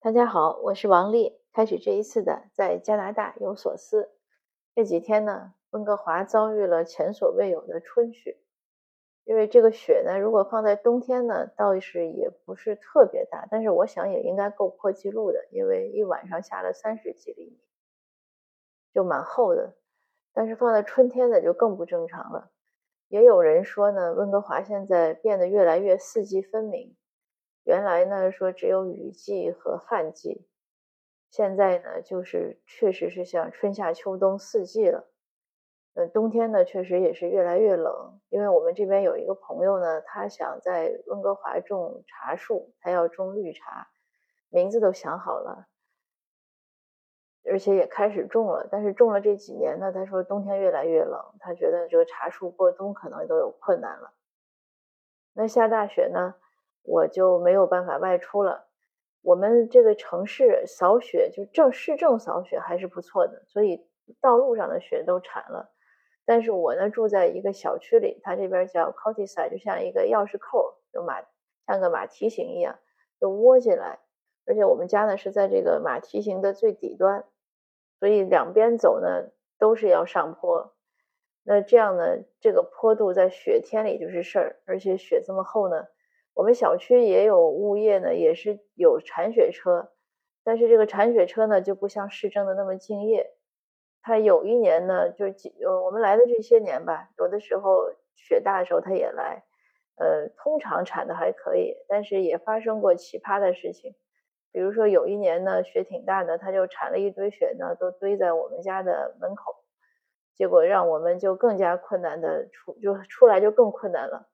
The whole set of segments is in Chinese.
大家好，我是王丽。开始这一次的在加拿大有所思。这几天呢，温哥华遭遇了前所未有的春雪。因为这个雪呢，如果放在冬天呢，倒是也不是特别大，但是我想也应该够破纪录的，因为一晚上下了三十几厘米，就蛮厚的。但是放在春天呢，就更不正常了。也有人说呢，温哥华现在变得越来越四季分明。原来呢，说只有雨季和旱季，现在呢，就是确实是像春夏秋冬四季了。呃，冬天呢，确实也是越来越冷。因为我们这边有一个朋友呢，他想在温哥华种茶树，他要种绿茶，名字都想好了，而且也开始种了。但是种了这几年呢，他说冬天越来越冷，他觉得这个茶树过冬可能都有困难了。那下大雪呢？我就没有办法外出了。我们这个城市扫雪，就正市政扫雪还是不错的，所以道路上的雪都铲了。但是我呢住在一个小区里，它这边叫 Countryside，就像一个钥匙扣，就马像个马蹄形一样，就窝进来。而且我们家呢是在这个马蹄形的最底端，所以两边走呢都是要上坡。那这样呢，这个坡度在雪天里就是事儿，而且雪这么厚呢。我们小区也有物业呢，也是有铲雪车，但是这个铲雪车呢就不像市政的那么敬业。他有一年呢，就是呃我们来的这些年吧，有的时候雪大的时候他也来，呃，通常铲的还可以，但是也发生过奇葩的事情。比如说有一年呢，雪挺大的，他就铲了一堆雪呢，都堆在我们家的门口，结果让我们就更加困难的出，就出来就更困难了。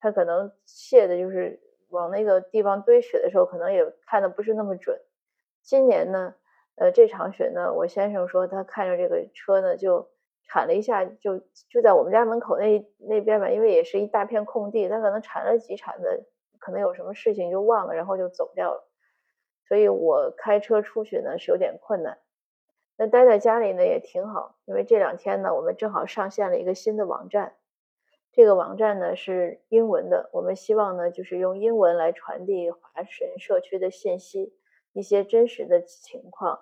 他可能卸的就是往那个地方堆雪的时候，可能也看的不是那么准。今年呢，呃，这场雪呢，我先生说他看着这个车呢，就铲了一下，就就在我们家门口那那边吧，因为也是一大片空地，他可能铲了几铲子，可能有什么事情就忘了，然后就走掉了。所以我开车出去呢是有点困难。那待在家里呢也挺好，因为这两天呢，我们正好上线了一个新的网站。这个网站呢是英文的，我们希望呢就是用英文来传递华神社区的信息，一些真实的情况。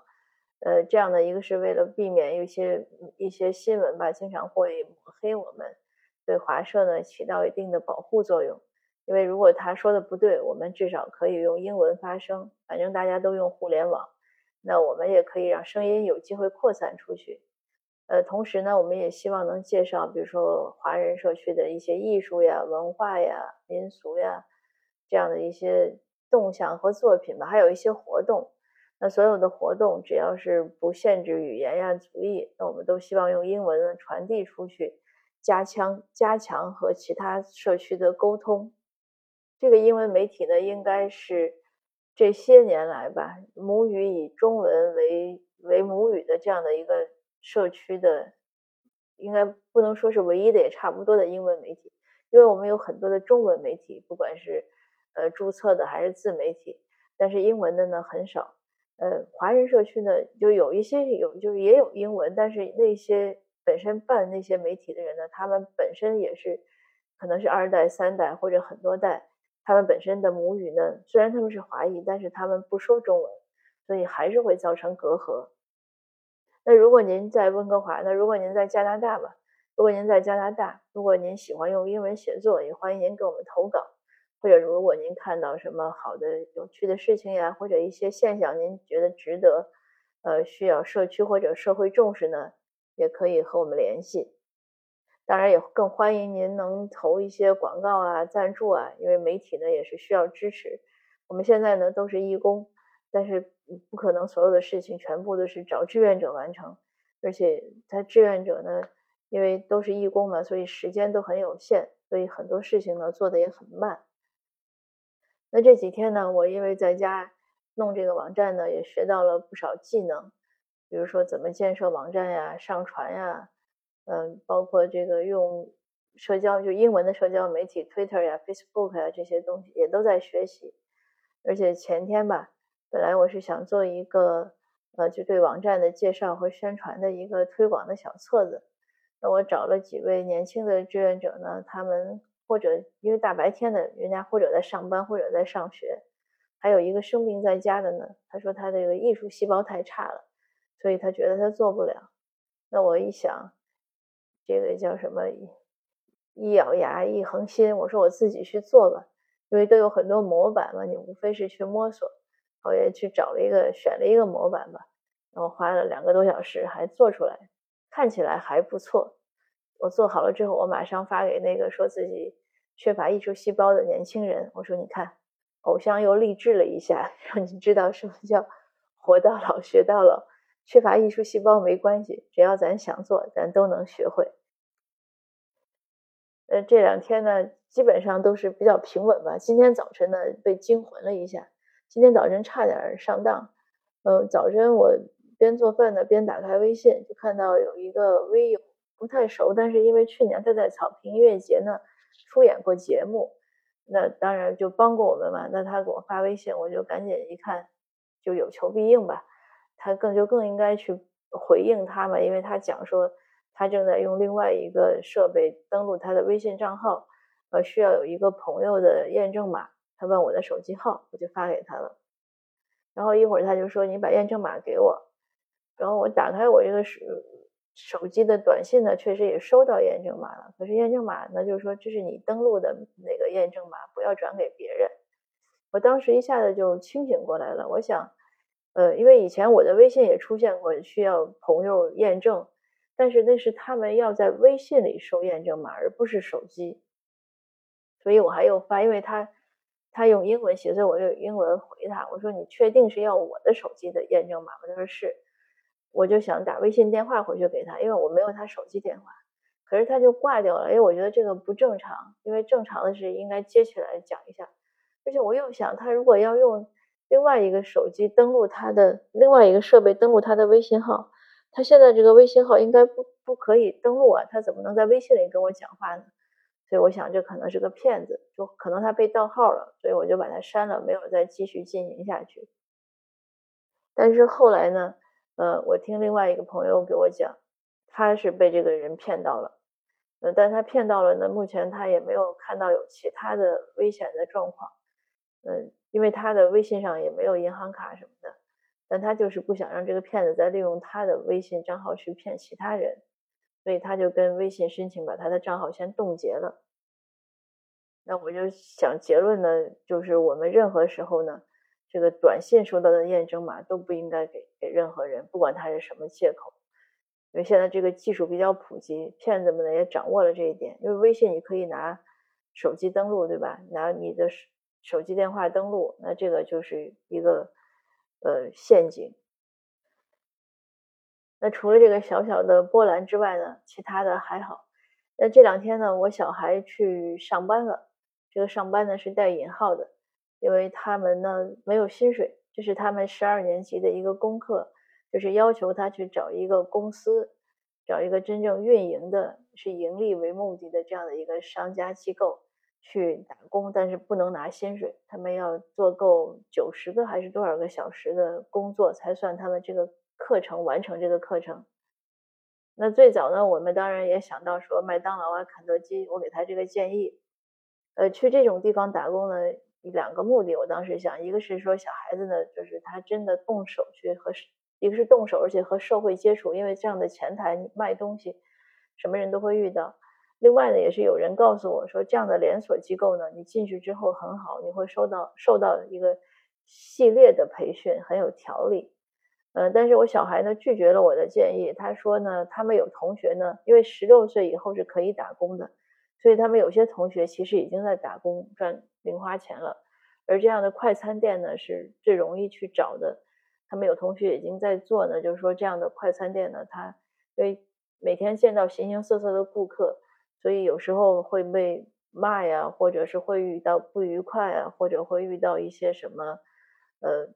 呃，这样的一个是为了避免有些一些新闻吧，经常会抹黑我们，对华社呢起到一定的保护作用。因为如果他说的不对，我们至少可以用英文发声，反正大家都用互联网，那我们也可以让声音有机会扩散出去。呃，同时呢，我们也希望能介绍，比如说华人社区的一些艺术呀、文化呀、民俗呀，这样的一些动向和作品吧，还有一些活动。那所有的活动，只要是不限制语言呀、族裔，那我们都希望用英文传递出去，加强加强和其他社区的沟通。这个英文媒体呢，应该是这些年来吧，母语以中文为为母语的这样的一个。社区的应该不能说是唯一的，也差不多的英文媒体，因为我们有很多的中文媒体，不管是呃注册的还是自媒体，但是英文的呢很少。呃，华人社区呢就有一些有，就是也有英文，但是那些本身办那些媒体的人呢，他们本身也是可能是二代、三代或者很多代，他们本身的母语呢虽然他们是华裔，但是他们不说中文，所以还是会造成隔阂。那如果您在温哥华，那如果您在加拿大吧，如果您在加拿大，如果您喜欢用英文写作，也欢迎您给我们投稿。或者如果您看到什么好的、有趣的事情呀，或者一些现象，您觉得值得，呃，需要社区或者社会重视呢，也可以和我们联系。当然，也更欢迎您能投一些广告啊、赞助啊，因为媒体呢也是需要支持。我们现在呢都是义工。但是不可能所有的事情全部都是找志愿者完成，而且他志愿者呢，因为都是义工嘛，所以时间都很有限，所以很多事情呢做的也很慢。那这几天呢，我因为在家弄这个网站呢，也学到了不少技能，比如说怎么建设网站呀、上传呀，嗯，包括这个用社交就英文的社交媒体 Twitter 呀、Facebook 呀这些东西也都在学习，而且前天吧。本来我是想做一个，呃，就对网站的介绍和宣传的一个推广的小册子。那我找了几位年轻的志愿者呢，他们或者因为大白天的，人家或者在上班，或者在上学，还有一个生病在家的呢，他说他这个艺术细胞太差了，所以他觉得他做不了。那我一想，这个叫什么？一咬牙一横心，我说我自己去做吧，因为都有很多模板嘛，你无非是去摸索。我也去找了一个，选了一个模板吧，然后花了两个多小时还做出来，看起来还不错。我做好了之后，我马上发给那个说自己缺乏艺术细胞的年轻人，我说你看，偶像又励志了一下，让你知道什么叫活到老学到老。缺乏艺术细胞没关系，只要咱想做，咱都能学会。呃，这两天呢，基本上都是比较平稳吧。今天早晨呢，被惊魂了一下。今天早晨差点上当。呃，早晨我边做饭呢，边打开微信，就看到有一个微友不太熟，但是因为去年他在草坪音乐节呢出演过节目，那当然就帮过我们嘛。那他给我发微信，我就赶紧一看，就有求必应吧。他更就更应该去回应他嘛，因为他讲说他正在用另外一个设备登录他的微信账号，呃，需要有一个朋友的验证码，他问我的手机号，我就发给他了。然后一会儿他就说你把验证码给我，然后我打开我这个手手机的短信呢，确实也收到验证码了，可是验证码呢就是说这是你登录的那个验证码，不要转给别人。我当时一下子就清醒过来了，我想。呃，因为以前我的微信也出现过需要朋友验证，但是那是他们要在微信里收验证码，而不是手机。所以我还有发，因为他他用英文写，所以我用英文回他，我说你确定是要我的手机的验证码吗？他说是，我就想打微信电话回去给他，因为我没有他手机电话，可是他就挂掉了，因为我觉得这个不正常，因为正常的是应该接起来讲一下，而且我又想他如果要用。另外一个手机登录他的另外一个设备登录他的微信号，他现在这个微信号应该不不可以登录啊，他怎么能在微信里跟我讲话呢？所以我想这可能是个骗子，就可能他被盗号了，所以我就把他删了，没有再继续进行下去。但是后来呢，呃，我听另外一个朋友给我讲，他是被这个人骗到了，呃，但他骗到了呢，目前他也没有看到有其他的危险的状况，嗯。因为他的微信上也没有银行卡什么的，但他就是不想让这个骗子再利用他的微信账号去骗其他人，所以他就跟微信申请把他的账号先冻结了。那我就想结论呢，就是我们任何时候呢，这个短信收到的验证码都不应该给给任何人，不管他是什么借口。因为现在这个技术比较普及，骗子们呢也掌握了这一点。因为微信你可以拿手机登录，对吧？拿你的。手机电话登录，那这个就是一个呃陷阱。那除了这个小小的波澜之外呢，其他的还好。那这两天呢，我小孩去上班了。这个上班呢是带引号的，因为他们呢没有薪水，这是他们十二年级的一个功课，就是要求他去找一个公司，找一个真正运营的、是盈利为目的的这样的一个商家机构。去打工，但是不能拿薪水。他们要做够九十个还是多少个小时的工作，才算他们这个课程完成这个课程。那最早呢，我们当然也想到说麦当劳啊、肯德基，我给他这个建议。呃，去这种地方打工呢，两个目的。我当时想，一个是说小孩子呢，就是他真的动手去和，一个是动手，而且和社会接触，因为这样的前台卖东西，什么人都会遇到。另外呢，也是有人告诉我说，这样的连锁机构呢，你进去之后很好，你会受到受到一个系列的培训，很有条理。嗯，但是我小孩呢拒绝了我的建议，他说呢，他们有同学呢，因为十六岁以后是可以打工的，所以他们有些同学其实已经在打工赚零花钱了。而这样的快餐店呢，是最容易去找的。他们有同学已经在做呢，就是说这样的快餐店呢，他因为每天见到形形色色的顾客。所以有时候会被骂呀，或者是会遇到不愉快啊，或者会遇到一些什么，呃，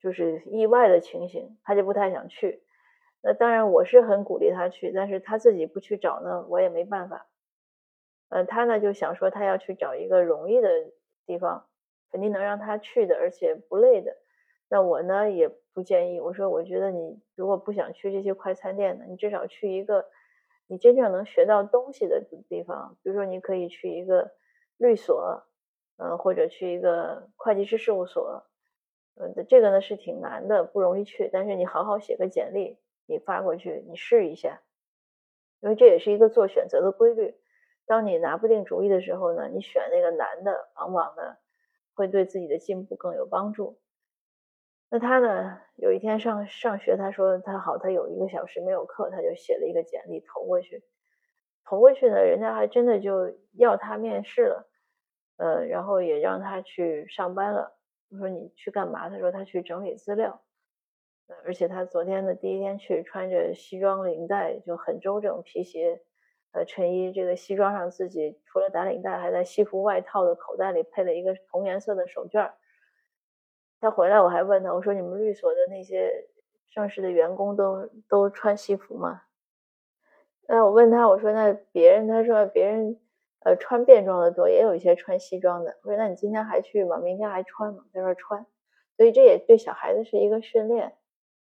就是意外的情形，他就不太想去。那当然我是很鼓励他去，但是他自己不去找呢，我也没办法。呃，他呢就想说他要去找一个容易的地方，肯定能让他去的，而且不累的。那我呢也不建议，我说我觉得你如果不想去这些快餐店呢，你至少去一个。你真正能学到东西的地方，比如说你可以去一个律所，嗯，或者去一个会计师事务所，呃，这个呢是挺难的，不容易去。但是你好好写个简历，你发过去，你试一下，因为这也是一个做选择的规律。当你拿不定主意的时候呢，你选那个难的，往往呢会对自己的进步更有帮助。那他呢，有一天上上学，他说他好，他有一个小时没有课，他就写了一个简历投过去。投过去呢，人家还真的就要他面试了，呃，然后也让他去上班了。我说你去干嘛？他说他去整理资料，而且他昨天的第一天去，穿着西装领带就很周正，皮鞋，呃，衬衣。这个西装上自己除了打领带，还在西服外套的口袋里配了一个同颜色的手绢。他回来我还问他，我说你们律所的那些正式的员工都都穿西服吗？那我问他，我说那别人，他说别人。呃，穿便装的多，也有一些穿西装的。我说，那你今天还去吗？明天还穿吗？他说穿。所以这也对小孩子是一个训练。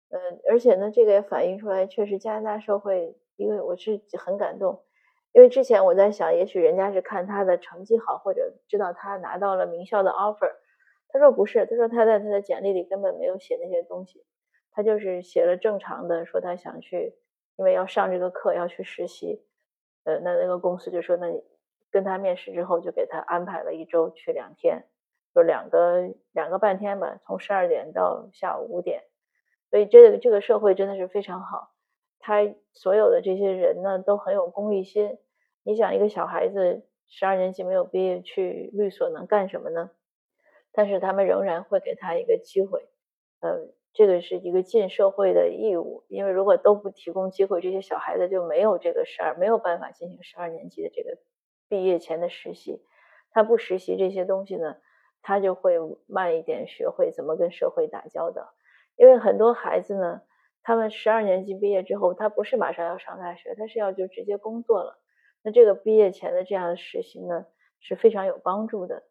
呃，而且呢，这个也反映出来，确实加拿大社会，因为我是很感动。因为之前我在想，也许人家是看他的成绩好，或者知道他拿到了名校的 offer。他说不是，他说他在他的简历里根本没有写那些东西，他就是写了正常的，说他想去，因为要上这个课要去实习。呃，那那个公司就说，那你。跟他面试之后，就给他安排了一周去两天，就两个两个半天吧，从十二点到下午五点。所以这个这个社会真的是非常好，他所有的这些人呢都很有公益心。你想，一个小孩子十二年级没有毕业去律所能干什么呢？但是他们仍然会给他一个机会，呃，这个是一个尽社会的义务。因为如果都不提供机会，这些小孩子就没有这个十二没有办法进行十二年级的这个。毕业前的实习，他不实习这些东西呢，他就会慢一点学会怎么跟社会打交道。因为很多孩子呢，他们十二年级毕业之后，他不是马上要上大学，他是要就直接工作了。那这个毕业前的这样的实习呢，是非常有帮助的。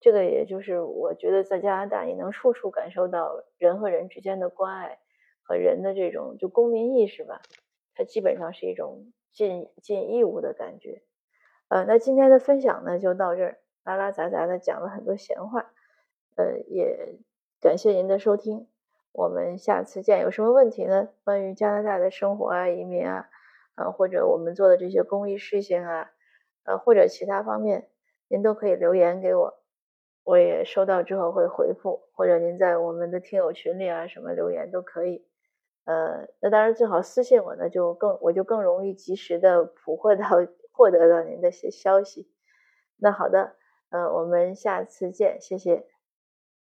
这个也就是我觉得在加拿大，你能处处感受到人和人之间的关爱和人的这种就公民意识吧。它基本上是一种尽尽义务的感觉。呃，那今天的分享呢就到这儿，拉拉杂杂的讲了很多闲话，呃，也感谢您的收听，我们下次见。有什么问题呢？关于加拿大的生活啊、移民啊，呃，或者我们做的这些公益事情啊，呃，或者其他方面，您都可以留言给我，我也收到之后会回复，或者您在我们的听友群里啊什么留言都可以。呃，那当然最好私信我呢，就更我就更容易及时的捕获到。获得到您的些消息，那好的，嗯，我们下次见，谢谢。